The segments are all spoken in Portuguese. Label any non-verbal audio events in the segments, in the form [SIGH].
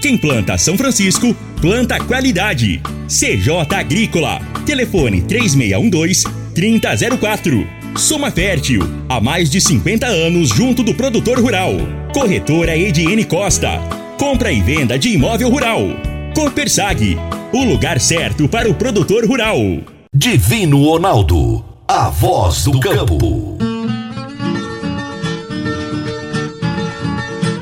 Quem planta São Francisco, planta qualidade. CJ Agrícola. Telefone 3612-3004. Soma Fértil. Há mais de 50 anos junto do produtor rural. Corretora Ediene Costa. Compra e venda de imóvel rural. Copersag. O lugar certo para o produtor rural. Divino Ronaldo. A voz do campo.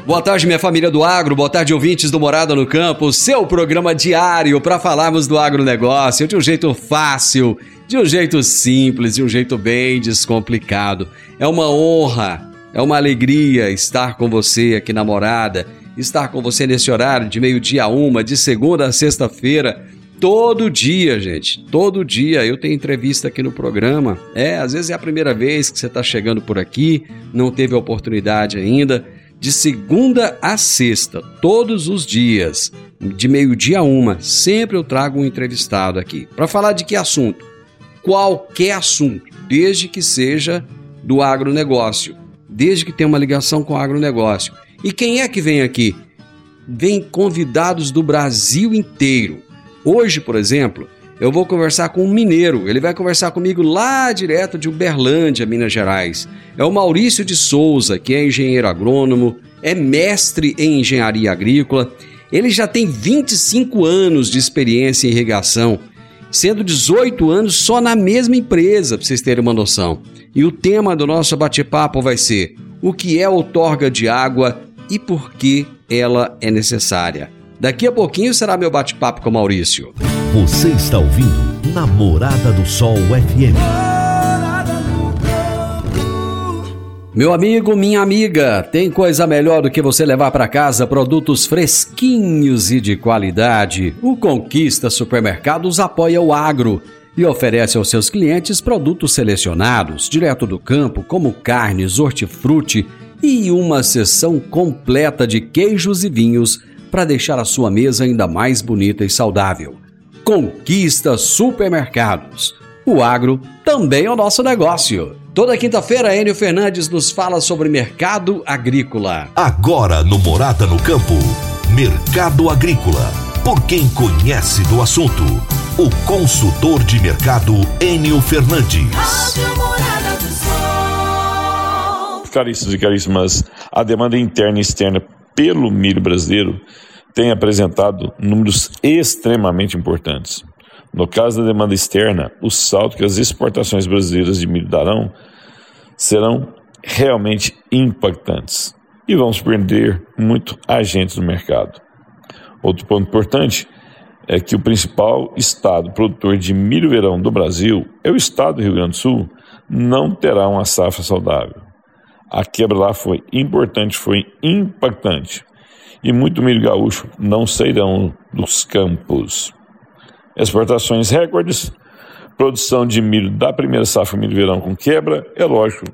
Boa tarde, minha família do agro, boa tarde, ouvintes do Morada no Campo, seu programa diário para falarmos do agronegócio de um jeito fácil, de um jeito simples, de um jeito bem descomplicado. É uma honra, é uma alegria estar com você aqui na Morada, estar com você nesse horário de meio-dia a uma, de segunda a sexta-feira. Todo dia, gente, todo dia eu tenho entrevista aqui no programa. É, às vezes é a primeira vez que você está chegando por aqui, não teve a oportunidade ainda de segunda a sexta, todos os dias, de meio-dia a uma, sempre eu trago um entrevistado aqui. Para falar de que assunto? Qualquer assunto, desde que seja do agronegócio, desde que tenha uma ligação com o agronegócio. E quem é que vem aqui? Vem convidados do Brasil inteiro. Hoje, por exemplo, eu vou conversar com um mineiro. Ele vai conversar comigo lá direto de Uberlândia, Minas Gerais. É o Maurício de Souza, que é engenheiro agrônomo, é mestre em engenharia agrícola. Ele já tem 25 anos de experiência em irrigação, sendo 18 anos só na mesma empresa, para vocês terem uma noção. E o tema do nosso bate-papo vai ser: o que é outorga de água e por que ela é necessária. Daqui a pouquinho será meu bate-papo com o Maurício. Você está ouvindo Namorada do Sol FM. Meu amigo, minha amiga, tem coisa melhor do que você levar para casa produtos fresquinhos e de qualidade. O Conquista Supermercados apoia o agro e oferece aos seus clientes produtos selecionados, direto do campo, como carnes, hortifruti e uma seção completa de queijos e vinhos para deixar a sua mesa ainda mais bonita e saudável. Conquista Supermercados. O agro também é o nosso negócio. Toda quinta-feira, Enio Fernandes nos fala sobre mercado agrícola. Agora no Morada no Campo, Mercado Agrícola. Por quem conhece do assunto, o consultor de mercado Enio Fernandes. Caríssimos e caríssimas, a demanda interna e externa pelo milho brasileiro tem apresentado números extremamente importantes. No caso da demanda externa, o salto que as exportações brasileiras de milho darão serão realmente impactantes e vão surpreender muito agentes do mercado. Outro ponto importante é que o principal estado produtor de milho verão do Brasil é o estado do Rio Grande do Sul, não terá uma safra saudável. A quebra lá foi importante, foi impactante e muito milho gaúcho não sairão dos campos. Exportações recordes, produção de milho da primeira safra milho-verão com quebra, é lógico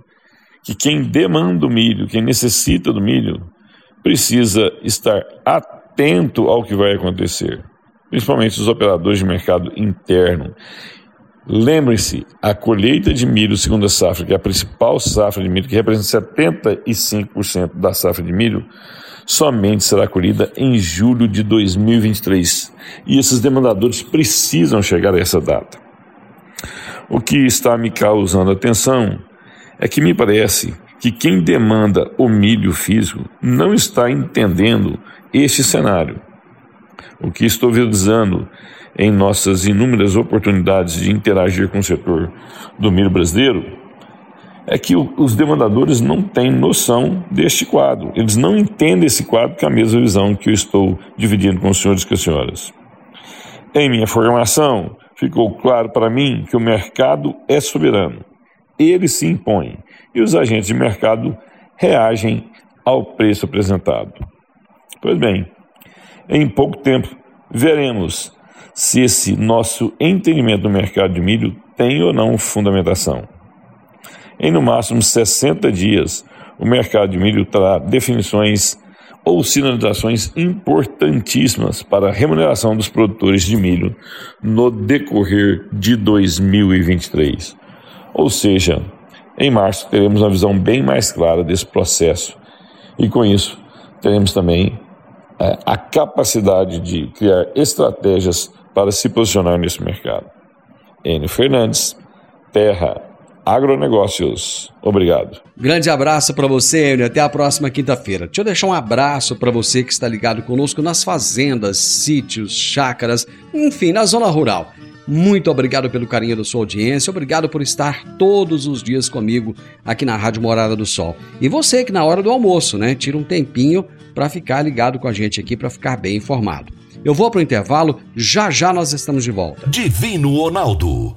que quem demanda o milho, quem necessita do milho, precisa estar atento ao que vai acontecer, principalmente os operadores de mercado interno. Lembre-se, a colheita de milho segunda safra, que é a principal safra de milho, que representa 75% da safra de milho, somente será colhida em julho de 2023. E esses demandadores precisam chegar a essa data. O que está me causando atenção é que me parece que quem demanda o milho físico não está entendendo este cenário. O que estou visando em nossas inúmeras oportunidades de interagir com o setor do milho brasileiro é que os demandadores não têm noção deste quadro. Eles não entendem esse quadro com a mesma visão que eu estou dividindo com os senhores e com as senhoras. Em minha formação, ficou claro para mim que o mercado é soberano. Ele se impõe e os agentes de mercado reagem ao preço apresentado. Pois bem, em pouco tempo veremos se esse nosso entendimento do mercado de milho tem ou não fundamentação. Em no máximo 60 dias, o mercado de milho terá definições ou sinalizações importantíssimas para a remuneração dos produtores de milho no decorrer de 2023. Ou seja, em março teremos uma visão bem mais clara desse processo e com isso teremos também é, a capacidade de criar estratégias para se posicionar nesse mercado. Enio Fernandes, Terra Agronegócios. Obrigado. Grande abraço para você, Enio. Até a próxima quinta-feira. Deixa eu deixar um abraço para você que está ligado conosco nas fazendas, sítios, chácaras, enfim, na zona rural. Muito obrigado pelo carinho da sua audiência, obrigado por estar todos os dias comigo aqui na Rádio Morada do Sol. E você que na hora do almoço, né, tira um tempinho para ficar ligado com a gente aqui para ficar bem informado. Eu vou para o intervalo, já já nós estamos de volta. Divino Ronaldo,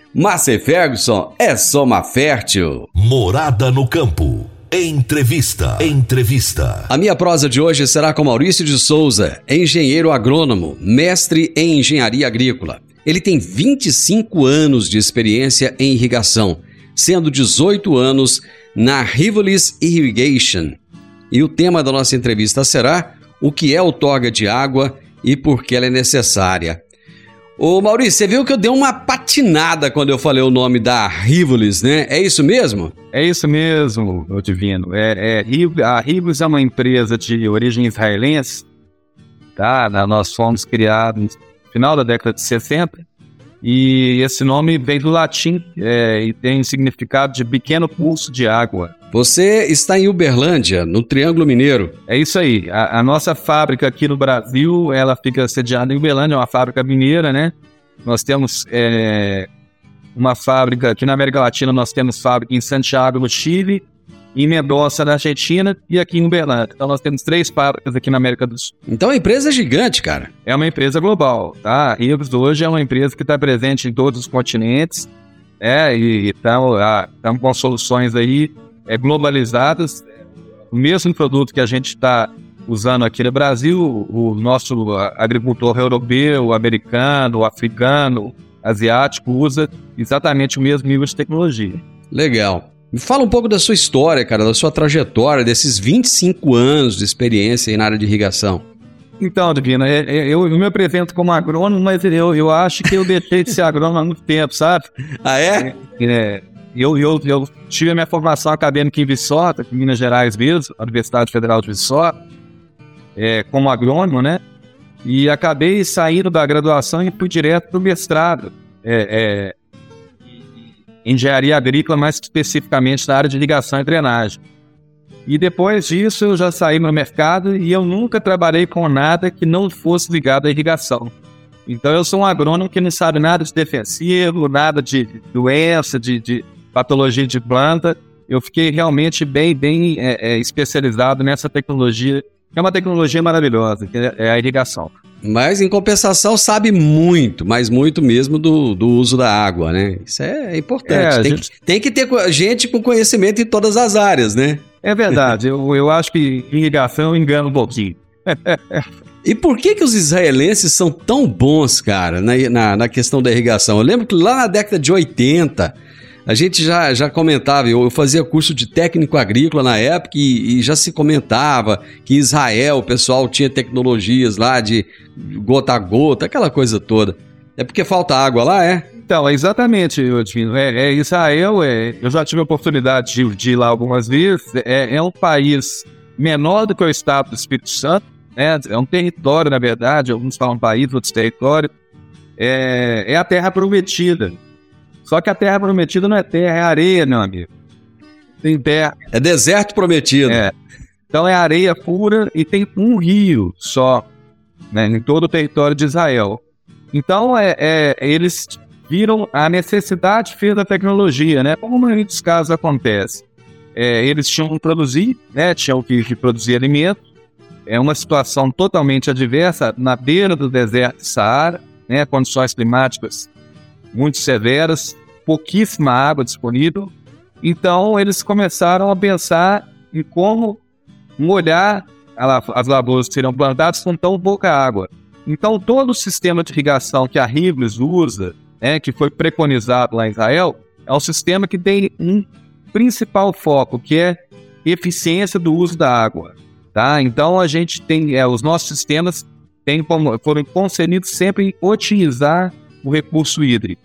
Márcia Ferguson é Soma Fértil. Morada no campo. Entrevista. Entrevista. A minha prosa de hoje será com Maurício de Souza, engenheiro agrônomo, mestre em engenharia agrícola. Ele tem 25 anos de experiência em irrigação, sendo 18 anos na Rivolis Irrigation. E o tema da nossa entrevista será o que é o toga de água e por que ela é necessária. Ô Maurício, você viu que eu dei uma patinada quando eu falei o nome da Rivolis, né? É isso mesmo? É isso mesmo, meu divino. É, é, a Rivolis é uma empresa de origem israelense, tá? Nós fomos criados no final da década de 60 e esse nome vem do latim é, e tem significado de pequeno pulso de água. Você está em Uberlândia, no Triângulo Mineiro. É isso aí. A, a, nossa fábrica aqui no Brasil, ela fica sediada em Uberlândia, é uma fábrica mineira, né? Nós temos é, uma fábrica aqui na América Latina, nós temos fábrica em Santiago, no Chile, em Mendoza, na Argentina, e aqui em Uberlândia. Então nós temos três fábricas aqui na América do Sul. Então a empresa é gigante, cara. É uma empresa global, tá? A hoje é uma empresa que está presente em todos os continentes, é, e estamos ah, com soluções aí é, globalizadas. O mesmo produto que a gente está usando aqui no Brasil, o nosso agricultor europeu, americano, africano, asiático usa exatamente o mesmo nível de tecnologia. Legal. Me fala um pouco da sua história, cara, da sua trajetória, desses 25 anos de experiência na área de irrigação. Então, Divina, é, é, eu, eu, me apresento como agrônomo, mas eu, eu acho que eu deixei de ser agrônomo há muito tempo, sabe? [LAUGHS] Ah, é? é eu, eu, eu tive a minha formação acadêmica em Viçosa, em Minas Gerais mesmo, Universidade Federal de Viçosa, é, como agrônomo, né? E acabei saindo da graduação e fui direto para o mestrado. É, é, engenharia agrícola, mais especificamente na área de ligação e drenagem. E depois disso eu já saí no mercado e eu nunca trabalhei com nada que não fosse ligado à irrigação. Então eu sou um agrônomo que não sabe nada de defensivo, nada de doença, de, de patologia de planta. Eu fiquei realmente bem, bem é, é, especializado nessa tecnologia, que é uma tecnologia maravilhosa, que é a irrigação. Mas, em compensação, sabe muito, mas muito mesmo do, do uso da água, né? Isso é importante. É, tem, gente... que, tem que ter gente com conhecimento em todas as áreas, né? É verdade. eu, eu acho que irrigação engana um pouquinho. [LAUGHS] E por que que os israelenses são tão bons, cara, na, na, na, questão da irrigação? Eu lembro que lá na década de 80, a gente já, já comentava, eu, eu fazia curso de técnico agrícola na época e, e, já se comentava que Israel, o pessoal tinha tecnologias lá de gota a gota, aquela coisa toda. É porque falta água lá, é? Então, exatamente, Divino. É, é, Israel, é, eu já tive a oportunidade de, de ir lá algumas vezes. É, é, um país menor do que o estado do Espírito Santo, né? é um território, na verdade, alguns falam país, outros território. É, é a terra prometida. Só que a terra prometida não é terra, é areia, meu amigo. Tem terra. É deserto prometido. É. Então é areia pura e tem um rio só né, em todo o território de Israel. Então é, é eles viram a necessidade fez da tecnologia, né? Como em muitos casos acontece. É, eles tinham que produzir, né? Tinham que, que produzir alimento. É uma situação totalmente adversa na beira do deserto de Saara, né? Condições climáticas muito severas, pouquíssima água disponível. Então eles começaram a pensar em como molhar as lavouras que seriam plantadas com tão pouca água. Então todo o sistema de irrigação que a Riblis usa né, que foi preconizado lá em Israel, é um sistema que tem um principal foco, que é eficiência do uso da água. Tá? Então a gente tem, é, os nossos sistemas foram concebidos sempre em otimizar o recurso hídrico.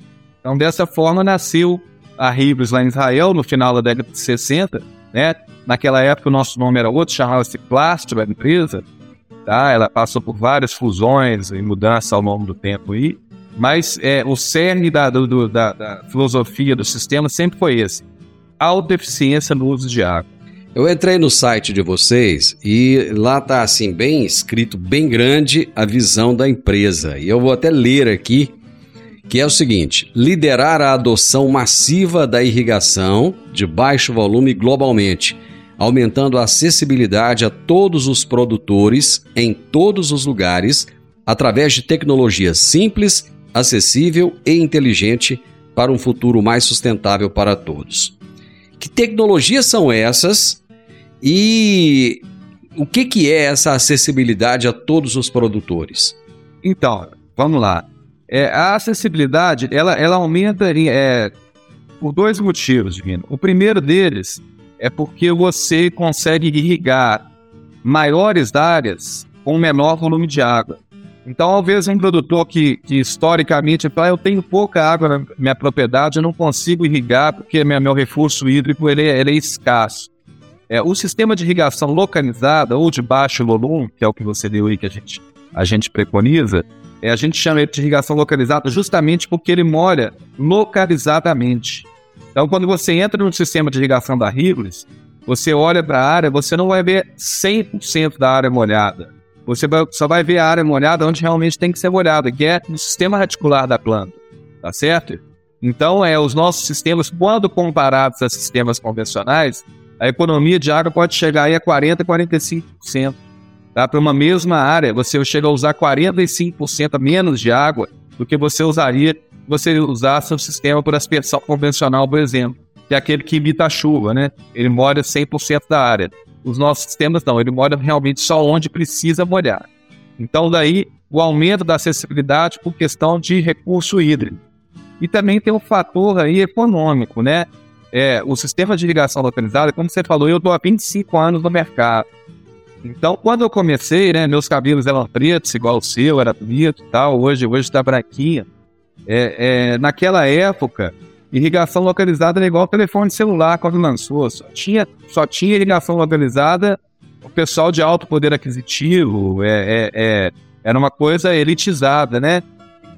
Então dessa forma nasceu a Ribes lá em Israel no final da década de 60, né? Naquela época o nosso nome era outro, chamava-se Plastro, a empresa, tá? Ela passou por várias fusões e mudanças ao longo do tempo aí. Mas é, o cerne da, do, da, da filosofia do sistema sempre foi esse: alta eficiência no uso de água. Eu entrei no site de vocês e lá tá assim bem escrito, bem grande a visão da empresa. E eu vou até ler aqui, que é o seguinte: liderar a adoção massiva da irrigação de baixo volume globalmente, aumentando a acessibilidade a todos os produtores em todos os lugares através de tecnologias simples acessível e inteligente para um futuro mais sustentável para todos. Que tecnologias são essas e o que, que é essa acessibilidade a todos os produtores? Então, vamos lá. É, a acessibilidade ela, ela aumenta é, por dois motivos, Divino. O primeiro deles é porque você consegue irrigar maiores áreas com menor volume de água. Então, ao ver um produtor que, que historicamente fala, eu tenho pouca água na minha propriedade, eu não consigo irrigar porque minha, meu recurso hídrico ele, ele é escasso. É, o sistema de irrigação localizada ou de baixo volume, que é o que você deu aí que a gente, a gente preconiza, é, a gente chama ele de irrigação localizada justamente porque ele molha localizadamente. Então, quando você entra no sistema de irrigação da Riglis, você olha para a área, você não vai ver 100% da área molhada você só vai ver a área molhada onde realmente tem que ser molhada, que é no sistema radicular da planta, tá certo? Então, é, os nossos sistemas, quando comparados a sistemas convencionais, a economia de água pode chegar aí a 40%, 45%. Tá? Para uma mesma área, você chega a usar 45% menos de água do que você usaria se você usasse um sistema por aspersão convencional, por exemplo, que é aquele que imita a chuva, né? Ele molha 100% da área. Os nossos sistemas não, ele molha realmente só onde precisa molhar. Então, daí o aumento da acessibilidade por questão de recurso hídrico. E também tem um fator aí econômico, né? É, o sistema de irrigação localizada, como você falou, eu estou há 25 anos no mercado. Então, quando eu comecei, né, meus cabelos eram pretos, igual o seu, era bonito e tal, hoje hoje está branquinho. É, é, naquela época, irrigação localizada era igual telefone celular quando lançou. Só tinha, só tinha irrigação localizada o pessoal de alto poder aquisitivo. É, é, é, era uma coisa elitizada, né?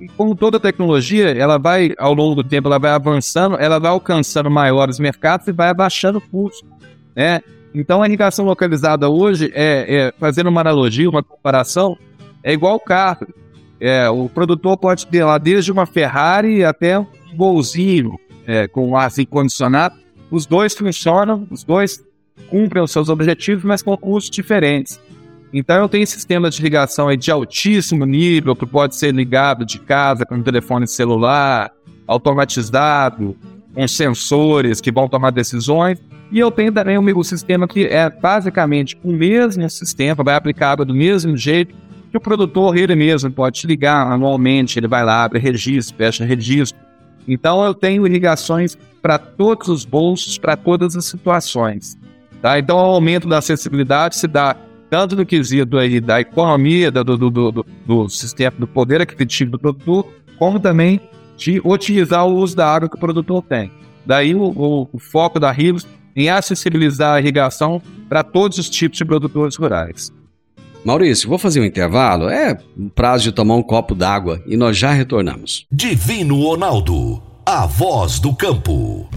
E como toda tecnologia, ela vai, ao longo do tempo, ela vai avançando, ela vai alcançando maiores mercados e vai abaixando o custo, né? Então, a irrigação localizada hoje, é, é fazendo uma analogia, uma comparação, é igual o carro. É, o produtor pode ter lá desde uma Ferrari até um golzinho, é, com ar condicionado, os dois funcionam, os dois cumprem os seus objetivos, mas com custos diferentes. Então eu tenho sistemas de ligação de altíssimo nível, que pode ser ligado de casa com um telefone celular, automatizado, com sensores que vão tomar decisões. E eu tenho também um sistema que é basicamente o mesmo sistema, vai aplicado do mesmo jeito, que o produtor ele mesmo pode ligar anualmente, ele vai lá, abre registro, fecha registro, então eu tenho ligações para todos os bolsos, para todas as situações. Tá? Então o aumento da acessibilidade se dá tanto no quesito aí da economia, do, do, do, do, do sistema, do poder aquisitivo do produtor, como também de otimizar o uso da água que o produtor tem. Daí o, o, o foco da Rios em acessibilizar a irrigação para todos os tipos de produtores rurais. Maurício, vou fazer um intervalo. É prazo de tomar um copo d'água e nós já retornamos. Divino Ronaldo, a voz do campo.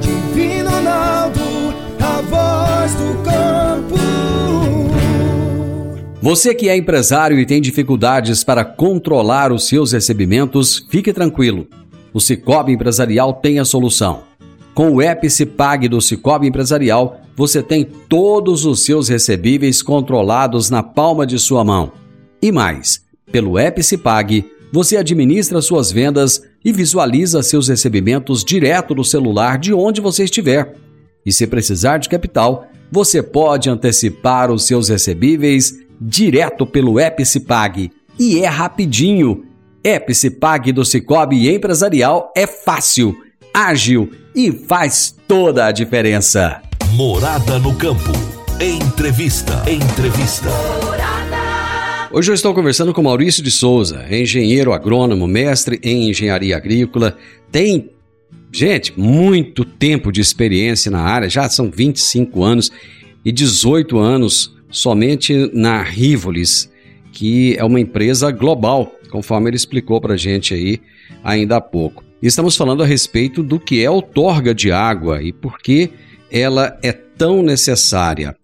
Divino Ronaldo, a voz do campo. Você que é empresário e tem dificuldades para controlar os seus recebimentos, fique tranquilo. O Cicobi Empresarial tem a solução. Com o Epicipag do Cicobi Empresarial, você tem todos os seus recebíveis controlados na palma de sua mão. E mais, pelo Epicipag, você administra suas vendas e visualiza seus recebimentos direto no celular de onde você estiver. E se precisar de capital, você pode antecipar os seus recebíveis direto pelo Epicipag. E é rapidinho. Epicipag do Cicobi Empresarial é fácil, ágil e faz toda a diferença. Morada no campo. Entrevista. Entrevista. Hoje eu estou conversando com Maurício de Souza, engenheiro agrônomo, mestre em engenharia agrícola. Tem, gente, muito tempo de experiência na área, já são 25 anos e 18 anos somente na Rivolis, que é uma empresa global, conforme ele explicou para a gente aí ainda há pouco. Estamos falando a respeito do que é outorga de água e por que ela é tão necessária.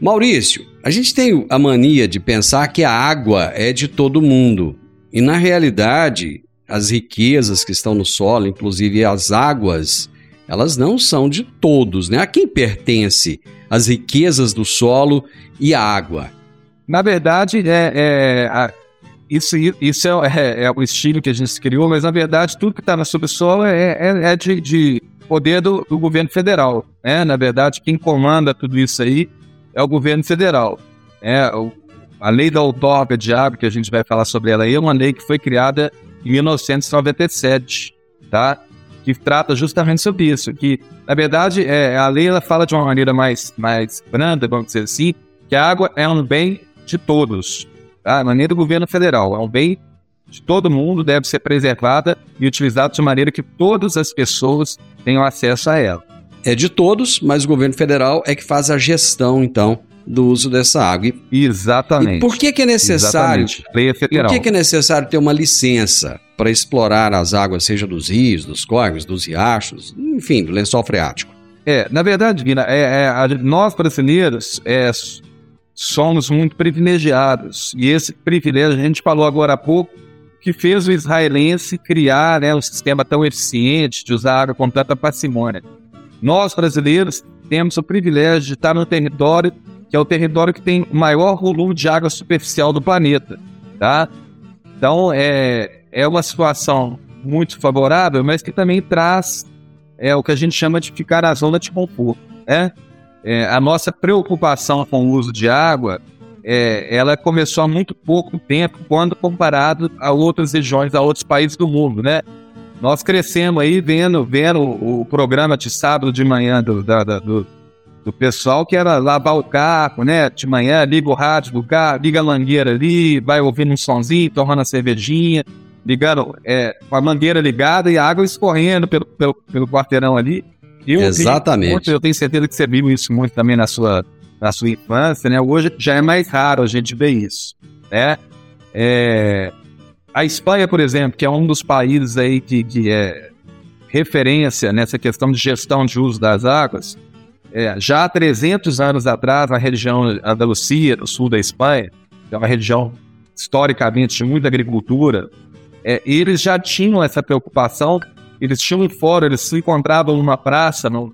Maurício, a gente tem a mania de pensar que a água é de todo mundo. E na realidade, as riquezas que estão no solo, inclusive as águas, elas não são de todos, né? A quem pertence as riquezas do solo e a água? Na verdade, é, é a, isso, isso é, [LAUGHS] é, é, o estilo que a gente criou, mas na verdade tudo que está na subsolo é, é, é de, de poder do, do, governo federal. Né? Na verdade, quem comanda tudo isso aí é o governo federal. É, o, a lei da outorga de água, que a gente vai falar sobre ela aí, é uma lei que foi criada em 1997, tá? que trata justamente sobre isso, que na verdade é, a lei ela fala de uma maneira mais, mais branda, vamos dizer assim, que a água é um bem de todos, tá? A maneira do governo federal é um bem de todo mundo, deve ser preservada e utilizada de maneira que todas as pessoas tenham acesso a ela. É de todos, mas o governo federal é que faz a gestão, então, do uso dessa água. Exatamente. E por que, que é necessário? Federal. Por que, que é necessário ter uma licença para explorar as águas, seja dos rios, dos córregos, dos riachos, enfim, do lençol freático? É, na verdade, Vina, é, é, nós brasileiros é, somos muito privilegiados. E esse privilégio, a gente falou agora há pouco, que fez o israelense criar né, um sistema tão eficiente de usar água com tanta parcimônia. Nós, brasileiros, temos o privilégio de estar no território que é o território que tem o maior volume de água superficial do planeta, tá? Então, é, é uma situação muito favorável, mas que também traz é, o que a gente chama de ficar na zona de conforto, né? É, a nossa preocupação com o uso de água, é, ela começou há muito pouco tempo quando comparado a outras regiões, a outros países do mundo, né? Nós crescemos aí vendo, vendo o, programa de sábado de manhã do, da, do do pessoal que era lavar o carro, né? De manhã, liga o rádio do carro, liga a mangueira ali, vai ouvindo um sonzinho, tomando a cervejinha, ligando é, com a mangueira ligada e a água escorrendo pelo, pelo, pelo quarteirão ali. Eu Exatamente. Muito, eu tenho certeza que você viu isso muito também na sua, na sua infância, né? Hoje já é mais raro a gente ver isso, né? É, a Espanha, por exemplo, que é um dos países aí que, que é referência nessa questão de gestão de uso das águas, é, já há 300 anos atrás, na região Andalucia, no sul da Espanha, que é uma região historicamente de muita agricultura, é, eles já tinham essa preocupação. Eles tinham um fórum, eles se encontravam numa praça, não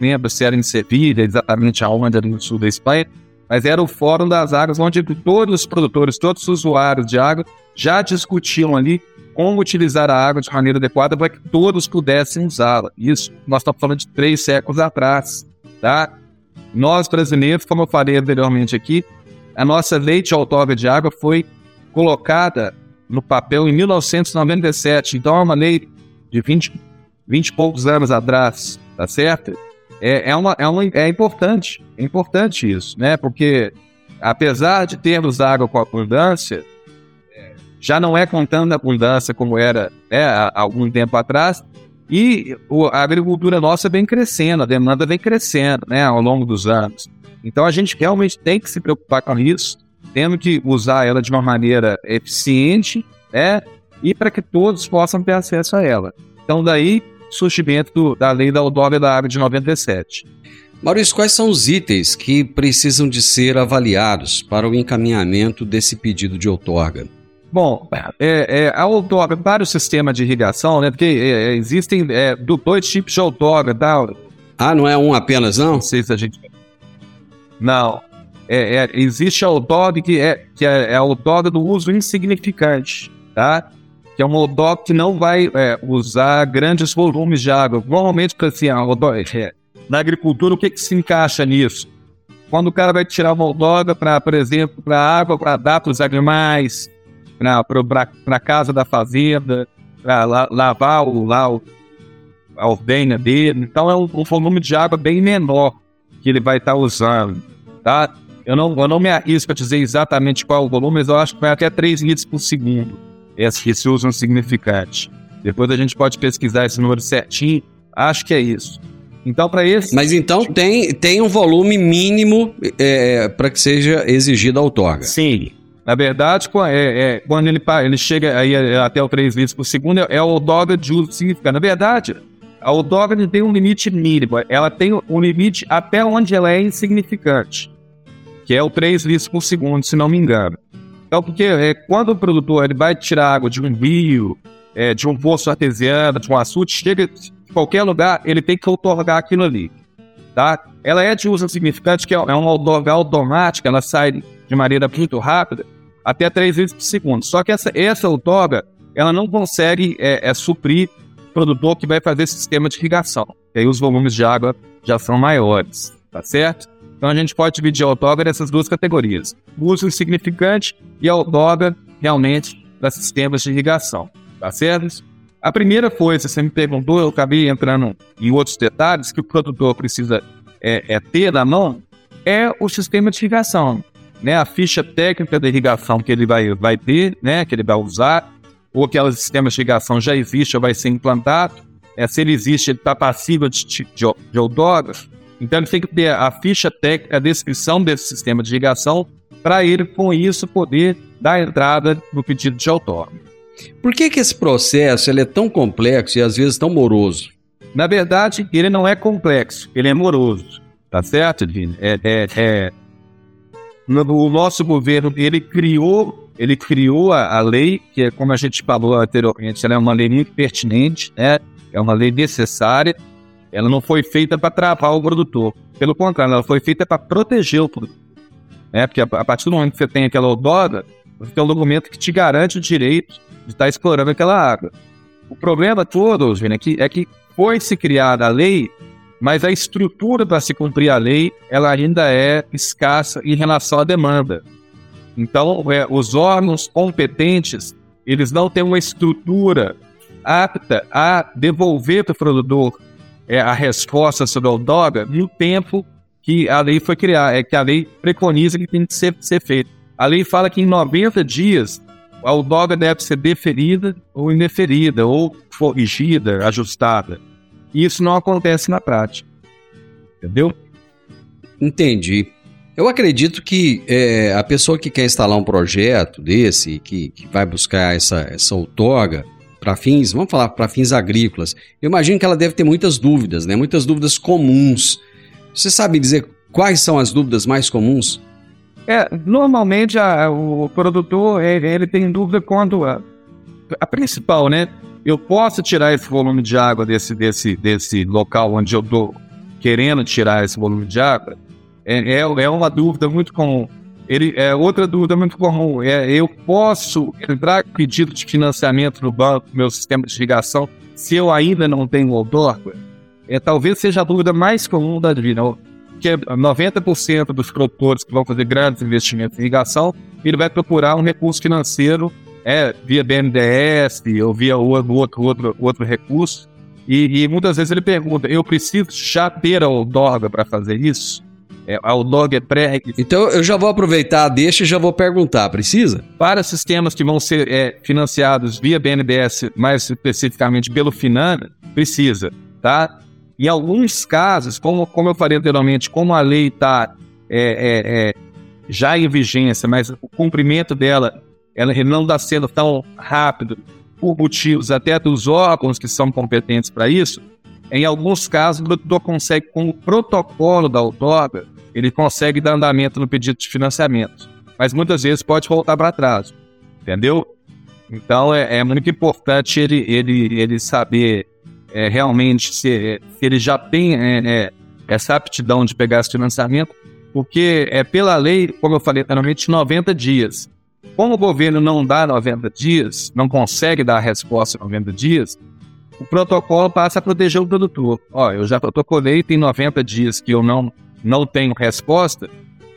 lembro se era em Sevilha, exatamente aonde, no sul da Espanha, mas era o Fórum das Águas, onde todos os produtores, todos os usuários de água já discutiam ali como utilizar a água de maneira adequada para que todos pudessem usá-la. Isso nós estamos falando de três séculos atrás tá? Nós brasileiros, como eu falei anteriormente aqui, a nossa lei de outorga de água foi colocada no papel em 1997, então é uma lei de 20, 20 e poucos anos atrás, tá certo? É, é, uma, é, uma, é importante, é importante isso, né? Porque apesar de termos água com abundância, já não é com tanta abundância como era né, há algum tempo atrás, e a agricultura nossa vem crescendo, a demanda vem crescendo né, ao longo dos anos. Então a gente realmente tem que se preocupar com isso, tendo que usar ela de uma maneira eficiente né, e para que todos possam ter acesso a ela. Então daí surgimento do, da lei da outorga da água de 97. Maurício, quais são os itens que precisam de ser avaliados para o encaminhamento desse pedido de outorga? Bom, é, é, a outorga para o sistema de irrigação, né? Porque é, existem é, dois tipos de outorga, tá? Ah, não é um apenas, não? Não sei se a gente. Não. É, é, existe a outorga que é, que é, é a outorga do uso insignificante, tá? Que é uma outorga que não vai usar grandes volumes de água. Normalmente, assim, a outorga, na agricultura, o que, que se encaixa nisso? Quando o cara vai tirar uma outorga, para, por exemplo, para água, para dar para os animais, para a casa da fazenda, para la, lavar o, lá, o, a ordenha dele. Então é um, um, volume de água bem menor que ele vai estar tá usando. Tá? Eu, não, eu não me arrisco a dizer exatamente qual é o volume, mas eu acho que vai até 3 litros por segundo. Esse, esse uso é um significante. Depois a gente pode pesquisar esse número certinho. Acho que é isso. Então, para esse. Mas então tem, tem um volume mínimo é, para que seja exigida a outorga. Sim. Na verdade, é, é, quando ele, ele chega aí é, até o 3 litros por segundo, é, o doga de uso significante. Na verdade, a odógade tem um limite mínimo. Ela tem um limite até onde ela é insignificante, que é o 3 litros por segundo, se não me engano. Então, porque é, quando o produtor ele vai tirar água de um rio, é, de um poço artesiano, de um açude, chega em qualquer lugar, ele tem que otorgar aquilo ali. Tá? Ela é de uso significante, que é, é uma odóga automática, ela sai de maneira muito rápida, até 3 litros por segundo. Só que essa, essa outorga, ela não consegue é, é, suprir o produtor que vai fazer sistema de irrigação. E aí os volumes de água já são maiores, tá certo? Então a gente pode dividir a outorga nessas duas categorias. Uso insignificante e a outorga realmente para sistemas de irrigação, tá certo? A primeira coisa, você me perguntou, eu acabei entrando em outros detalhes que o produtor precisa é, é ter na mão, é o sistema de irrigação né, a ficha técnica da irrigação que ele vai, vai ter, né, que ele vai usar, ou aquele sistema de irrigação já existe ou vai ser implantado. É, se ele existe, ele está passível de, de, de. Então, ele tem que ter a ficha técnica, a descrição desse sistema de irrigação, para ele, com isso, poder dar entrada no pedido de outorga. Por que, que esse processo ele é tão complexo e às vezes tão moroso? Na verdade, ele não é complexo, ele é moroso. Tá certo, Edwin? É, é, é, o nosso governo ele criou ele criou a, a, lei que é como a gente falou anteriormente ela é uma lei muito pertinente né é uma lei necessária ela não foi feita para travar o produtor. Pelo contrário ela foi feita para proteger o produtor. Né porque a, partir do momento que você tem aquela odora você tem um documento que te garante o direito de estar explorando aquela água. O problema todo Vini, é que é que foi se criada a lei mas a estrutura para se cumprir a lei ela ainda é escassa em relação à demanda. Então, é, os órgãos competentes eles não têm uma estrutura apta a devolver para o produtor é, a resposta sobre a droga no tempo que a lei foi criada, é que a lei preconiza que tem que ser, ser feito. A lei fala que em 90 dias a droga deve ser deferida ou indeferida, ou corrigida, ajustada. E isso não acontece na prática. Entendeu? Entendi. Eu acredito que é, a pessoa que quer instalar um projeto desse, que, que vai buscar essa, essa outorga para fins, vamos falar, para fins agrícolas, eu imagino que ela deve ter muitas dúvidas, né? Muitas dúvidas comuns. Você sabe dizer quais são as dúvidas mais comuns? É, normalmente a, o produtor ele, ele tem dúvida quando a, a principal, né? eu posso tirar esse volume de água desse, desse, desse local onde eu estou querendo tirar esse volume de água? É, é, é uma dúvida muito comum. Ele, é outra dúvida muito comum. É, eu posso entrar com pedido de financiamento no banco, meu sistema de irrigação, se eu ainda não tenho outorga? É, talvez seja a dúvida mais comum da vida. Porque 90% dos produtores que vão fazer grandes investimentos em irrigação, ele vai procurar um recurso financeiro é, via BNDES ou via outro, outro, outro, recurso. E, e, muitas vezes ele pergunta: eu preciso já ter a outorga para fazer isso? É, a outorga é pré-requisito. Então eu já vou aproveitar, deixa e já vou perguntar, precisa? Para sistemas que vão ser é, financiados via BNDES, mais especificamente pelo Finana, precisa, tá? Em alguns casos, como, como eu falei anteriormente, como a lei está é, é, é, já em vigência, mas o cumprimento dela ela não está sendo tão rápido por motivos até dos órgãos que são competentes para isso, em alguns casos o produtor consegue, com o protocolo da outorga, ele consegue dar andamento no pedido de financiamento. Mas muitas vezes pode voltar para trás, entendeu? Então é, é, muito importante ele, ele, ele saber é, realmente se, se, ele já tem é, é, essa aptidão de pegar esse financiamento, porque é pela lei, como eu falei anteriormente, 90 dias. Como o governo não dá 90 dias, não consegue dar a resposta em 90 dias, o protocolo passa a proteger o produtor. Ó, eu já protocolei, tem 90 dias que eu não, não tenho resposta,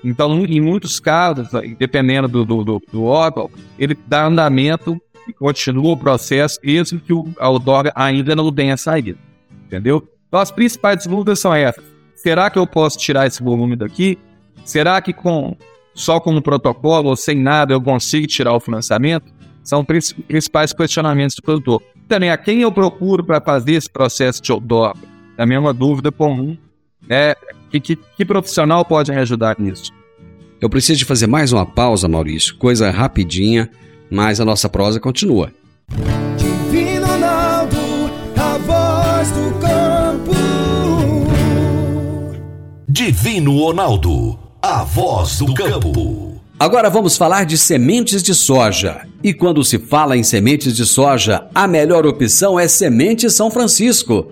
então, em muitos casos, dependendo do, do, do, do órgão, ele dá andamento e continua o processo, mesmo que o, outorga ainda não tenha saído. Entendeu? Então, as principais dúvidas são essas. Será que eu posso tirar esse volume daqui? Será que com só com um protocolo ou sem nada eu consigo tirar o financiamento? São os principais questionamentos do produtor. Também a quem eu procuro para fazer esse processo de outorga? Também é uma dúvida comum. Né? Que, que, que profissional pode me ajudar nisso? Eu preciso de fazer mais uma pausa, Maurício. Coisa rapidinha mas a nossa prosa continua. Divino Ronaldo, a voz do campo. Divino Ronaldo, a voz do campo. Agora vamos falar de sementes de soja. E quando se fala em sementes de soja, a melhor opção é Semente São Francisco.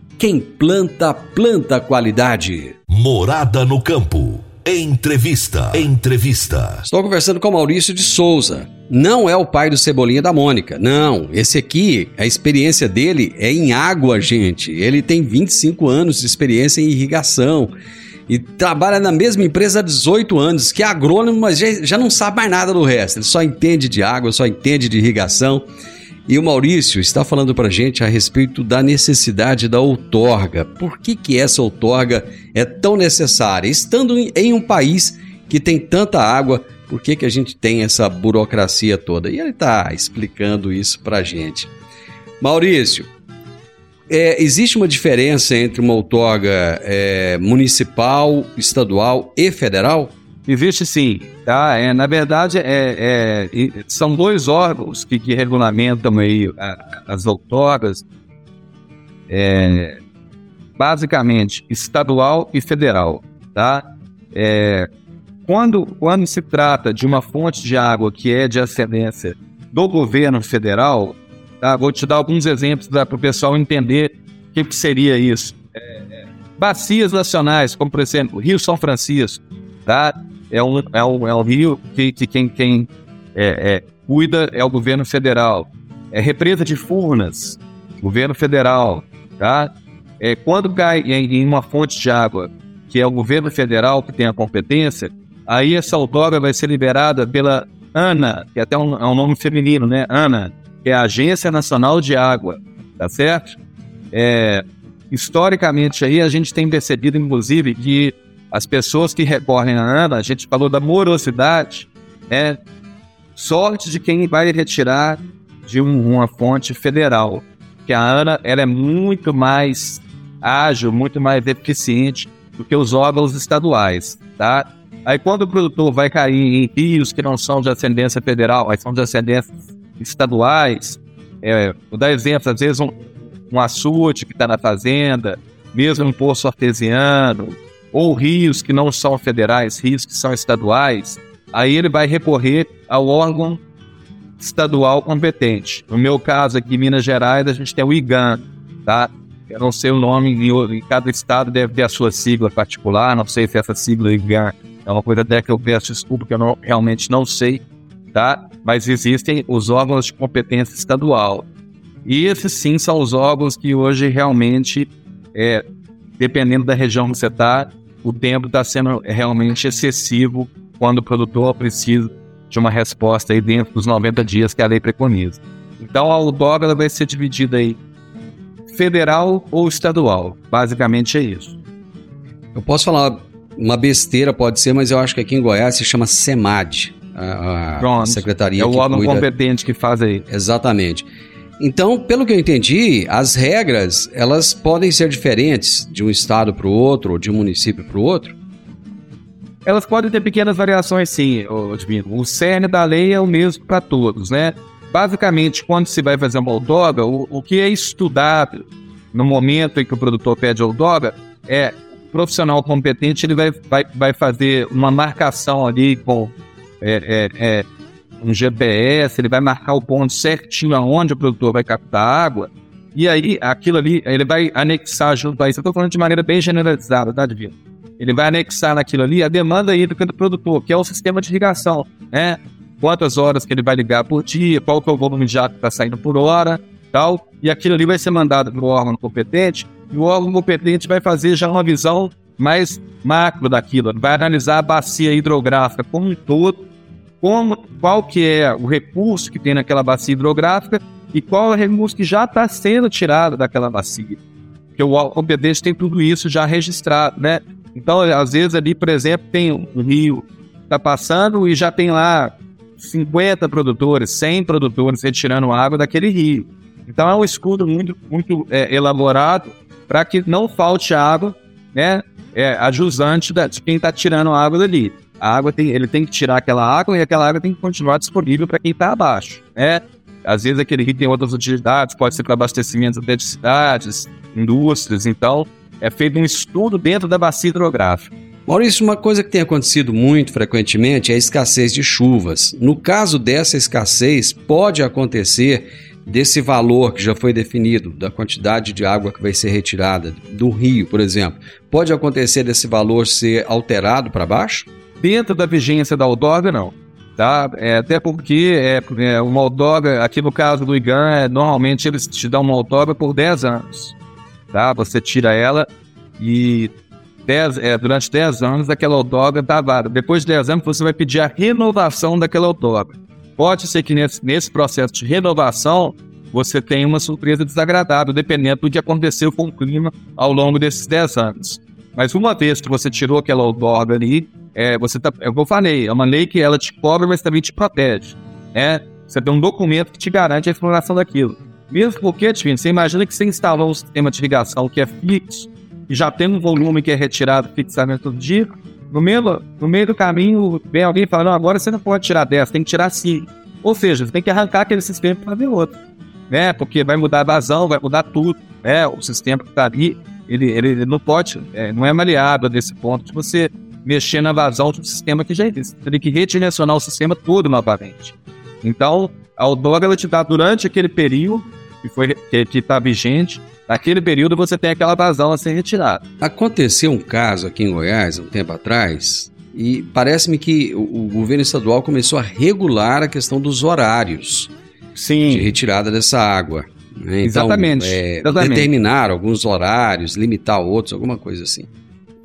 quem planta, planta qualidade. Morada no campo. Entrevista. Entrevista. Estou conversando com Maurício de Souza. Não é o pai do Cebolinha da Mônica. Não, esse aqui, a experiência dele é em água, gente. Ele tem 25 anos de experiência em irrigação e trabalha na mesma empresa há 18 anos, que é agrônomo, mas já, já não sabe mais nada do resto. Ele só entende de água, só entende de irrigação. E o Maurício está falando para gente a respeito da necessidade da outorga. Por que, que essa outorga é tão necessária? Estando em um país que tem tanta água, por que, que a gente tem essa burocracia toda? E ele está explicando isso para gente. Maurício, é, existe uma diferença entre uma outorga é, municipal, estadual e federal? Existe sim, tá? É, na verdade, é, é são dois órgãos que, que regulamentam aí as outorgas, é, basicamente estadual e federal, tá? É, quando, quando se trata de uma fonte de água que é de ascendência do governo federal, tá? Vou te dar alguns exemplos para o pessoal entender o que, que seria isso. É, é, bacias nacionais, como por exemplo, Rio São Francisco, tá? É um, é um, é um rio que, que quem, quem é, é, cuida é o governo federal. É represa de Furnas, governo federal, tá? É, quando cai em, em uma fonte de água, que é o governo federal que tem a competência, aí essa outorga vai ser liberada pela ANA, que até um, é um nome feminino, né? ANA, que é a Agência Nacional de Água, tá certo? É, historicamente aí a gente tem percebido, inclusive, que as pessoas que recorrem à ANA, a gente falou da morosidade, é sorte de quem vai retirar de um, uma fonte federal. Que a ANA ela é muito mais ágil, muito mais eficiente do que os órgãos estaduais, tá? Aí quando o produtor vai cair em rios que não são de ascendência federal, mas são de ascendência estaduais, é, vou dar exemplo, às vezes um, um açude que está na fazenda, mesmo um poço artesiano, ou rios que não são federais, rios que são estaduais, aí ele vai recorrer ao órgão estadual competente. No meu caso aqui em Minas Gerais, a gente tem o IGAN, tá? Eu não sei o nome, em cada estado deve ter a sua sigla particular, não sei se essa sigla IGAN é é uma coisa até que eu peço desculpa, que eu não, realmente não sei, tá? Mas existem os órgãos de competência estadual. E esses sim são os órgãos que hoje realmente, é, dependendo da região que você está, o tempo está sendo realmente excessivo quando o produtor precisa de uma resposta aí dentro dos 90 dias que a lei preconiza. Então a UDOG vai ser dividida aí federal ou estadual. Basicamente é isso. Eu posso falar uma besteira, pode ser, mas eu acho que aqui em Goiás se chama SEMAD. A, a Pronto. secretaria É o órgão cuida... competente que faz aí. Exatamente. Então, pelo que eu entendi, as regras elas podem ser diferentes de um estado para o outro ou de um município para o outro. Elas podem ter pequenas variações, sim, Divino. O cerne da lei é o mesmo para todos, né? Basicamente, quando se vai fazer uma outorga, o, o que é estudado no momento em que o produtor pede outorga é o profissional competente ele vai, vai, vai fazer uma marcação ali com é, é, é, um GPS, ele vai marcar o ponto certinho aonde o produtor vai captar água, e aí aquilo ali, ele vai anexar junto a isso. Eu estou falando de maneira bem generalizada, tá, Divino? Ele vai anexar naquilo ali a demanda hídrica do produtor, que é o sistema de irrigação, né? Quantas horas que ele vai ligar por dia, qual que é o volume de água que está saindo por hora, tal. E aquilo ali vai ser mandado para o órgão competente, e o órgão competente vai fazer já uma visão mais macro daquilo, vai analisar a bacia hidrográfica como um todo, como, qual que é o recurso que tem naquela bacia hidrográfica e qual é o recurso que já está sendo tirado daquela bacia. Porque o competente tem tudo isso já registrado, né? Então, às vezes ali, por exemplo, tem um rio está passando e já tem lá 50 produtores, 100 produtores retirando água daquele rio. Então é um estudo muito, muito é, elaborado para que não falte água, né? É, a jusante de quem está tirando água dali. A água tem, ele tem que tirar aquela água e aquela água tem que continuar disponível para quem está abaixo, né? Às vezes aquele rio tem outras utilidades, pode ser para abastecimento até de cidades, indústrias, então é feito um estudo dentro da bacia hidrográfica. Maurício, uma coisa que tem acontecido muito frequentemente é a escassez de chuvas. No caso dessa escassez, pode acontecer desse valor que já foi definido, da quantidade de água que vai ser retirada do rio, por exemplo, pode acontecer desse valor ser alterado para baixo? Dentro da vigência da Aldoga, não. Tá? É, até porque é, é, uma Aldoga, aqui no caso do IGAN, é, normalmente eles te dão uma Aldoga por 10 anos. Tá? Você tira ela e 10, é, durante 10 anos aquela outorga está válida. Depois de 10 anos você vai pedir a renovação daquela outorga. Pode ser que nesse, nesse processo de renovação você tenha uma surpresa desagradável, dependendo do que aconteceu com o clima ao longo desses 10 anos. Mas uma vez que você tirou aquela outorga ali, é, você tá, é o que eu falei, é uma lei que ela te cobra, mas também te protege. Né? Você tem um documento que te garante a exploração daquilo. Mesmo porque, Divino, você imagina que você instalou um sistema de irrigação que é fixo, e já tem um volume que é retirado fixamento todo dia, no meio, no meio do caminho vem alguém falando, agora você não pode tirar 10, tem que tirar 5. Ou seja, você tem que arrancar aquele sistema para fazer outro. Né? Porque vai mudar a vazão, vai mudar tudo. Né? O sistema que está ali, ele, ele, não pode, é, não é maleável desse ponto de você mexer na vazão do sistema que já existe. Você tem que redirecionar o sistema todo novamente. Então, a Odora ela te dá durante aquele período que foi que está vigente, naquele período você tem aquela vazão a ser retirada. Aconteceu um caso aqui em Goiás, um tempo atrás, e parece-me que o, o, governo estadual começou a regular a questão dos horários Sim. de retirada dessa água. Né? Então, exatamente, é, exatamente. Determinar alguns horários, limitar outros, alguma coisa assim.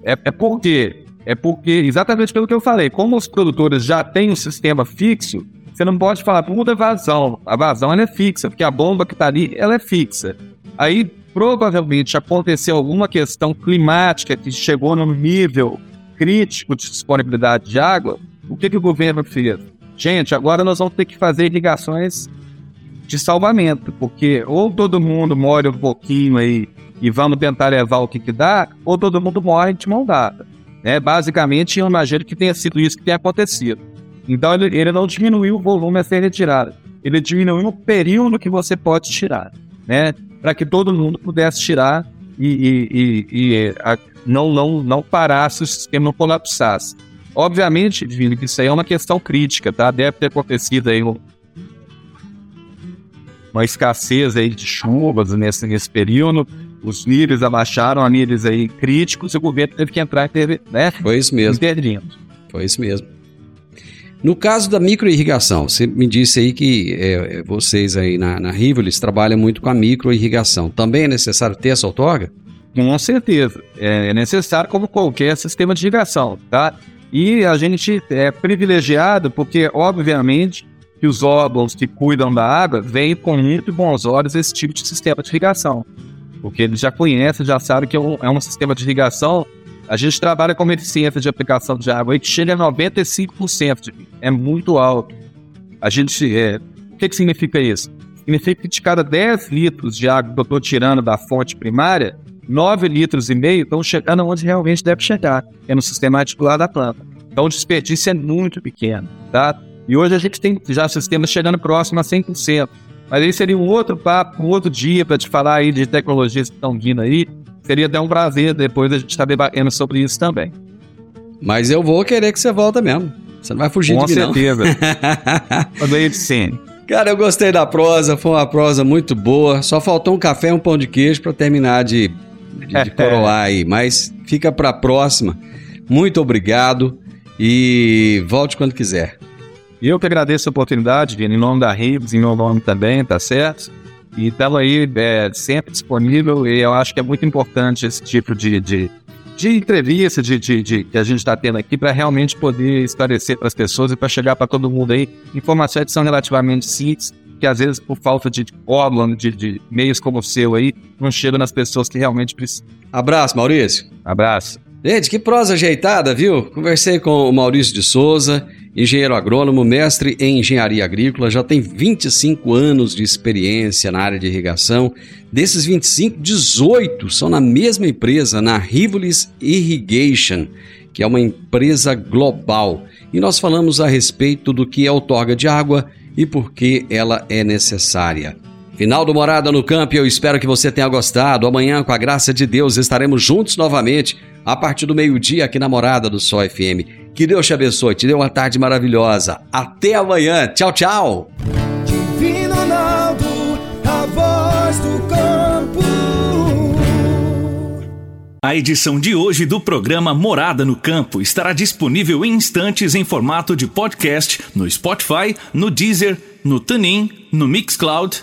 É, é porque é porque exatamente pelo que eu falei, como os produtores já têm um sistema fixo, você não pode falar, muda a vazão. A vazão é fixa, porque a bomba que está ali ela é fixa. Aí provavelmente aconteceu alguma questão climática que chegou num nível crítico de disponibilidade de água. O que, que o governo fez? Gente, agora nós vamos ter que fazer ligações de salvamento, porque ou todo mundo morre um pouquinho aí e vamos tentar levar o que, que dá, ou todo mundo morre de mão dada. Né? Basicamente, eu imagino que tenha sido isso que tenha acontecido. Então ele, ele não diminuiu o volume a ser retirado, ele diminuiu o período que você pode tirar, né? Para que todo mundo pudesse tirar e, e, e, e a, não, não, não parasse, o sistema não colapsasse. Obviamente, Vini, que isso aí é uma questão crítica, tá? Deve ter acontecido aí um, uma escassez aí de chuvas nesse, nesse período, os níveis abaixaram a níveis aí críticos e o governo teve que entrar, teve, né? Foi isso mesmo. Intervindo. Foi isso mesmo. No caso da microirrigação, você me disse aí que é, vocês aí na, na Rivolis trabalham muito com a microirrigação. Também é necessário ter essa outorga? Com certeza. É necessário como qualquer sistema de irrigação, tá? E a gente é privilegiado porque, obviamente, que os órgãos que cuidam da água veem com muito bons olhos esse tipo de sistema de irrigação. Porque eles já conhecem, já sabem que é um, é um sistema de irrigação. A gente trabalha com eficiência de aplicação de água que chega a 95%. É muito alto. A gente. É, o que, que significa isso? Significa que de cada 10 litros de água que eu estou tirando da fonte primária, 9 litros e meio estão chegando onde realmente deve chegar, é no sistema articular da planta. Então o desperdício é muito pequeno, tá? E hoje a gente tem já sistemas chegando próximo a 100%. Mas aí seria um outro papo, um outro dia para te falar aí de tecnologias que estão vindo aí. Seria até um prazer depois a gente estar tá debatendo sobre isso também. Mas eu vou querer que você volta mesmo. Você não vai fugir Com de mim, certeza. Falei de sim. Cara, eu gostei da prosa, foi uma prosa muito boa. Só faltou um café e um pão de queijo para terminar de, de, de [LAUGHS] coroar aí. Mas fica para a próxima. Muito obrigado e volte quando quiser. Eu que agradeço a oportunidade, em nome da Ribs, em meu nome também, tá certo? E estamos aí é, sempre disponível e eu acho que é muito importante esse tipo de, de, de entrevista de, de, de, que a gente está tendo aqui para realmente poder esclarecer para as pessoas e para chegar para todo mundo aí informações que são relativamente simples, que às vezes por falta de órgão, de, de meios como o seu aí, não chegam nas pessoas que realmente precisam. Abraço, Maurício. Abraço. Gente, que prosa ajeitada, viu? Conversei com o Maurício de Souza, engenheiro agrônomo, mestre em engenharia agrícola, já tem 25 anos de experiência na área de irrigação. Desses 25, 18 são na mesma empresa, na Rivolis Irrigation, que é uma empresa global. E nós falamos a respeito do que é outorga de água e por que ela é necessária. Final do Morada no Campo, eu espero que você tenha gostado. Amanhã, com a graça de Deus, estaremos juntos novamente a partir do meio-dia aqui na Morada do Sol FM. Que Deus te abençoe, te dê uma tarde maravilhosa. Até amanhã. Tchau, tchau. Divino Ronaldo, a voz do campo. A edição de hoje do programa Morada no Campo estará disponível em instantes em formato de podcast no Spotify, no Deezer, no TuneIn, no Mixcloud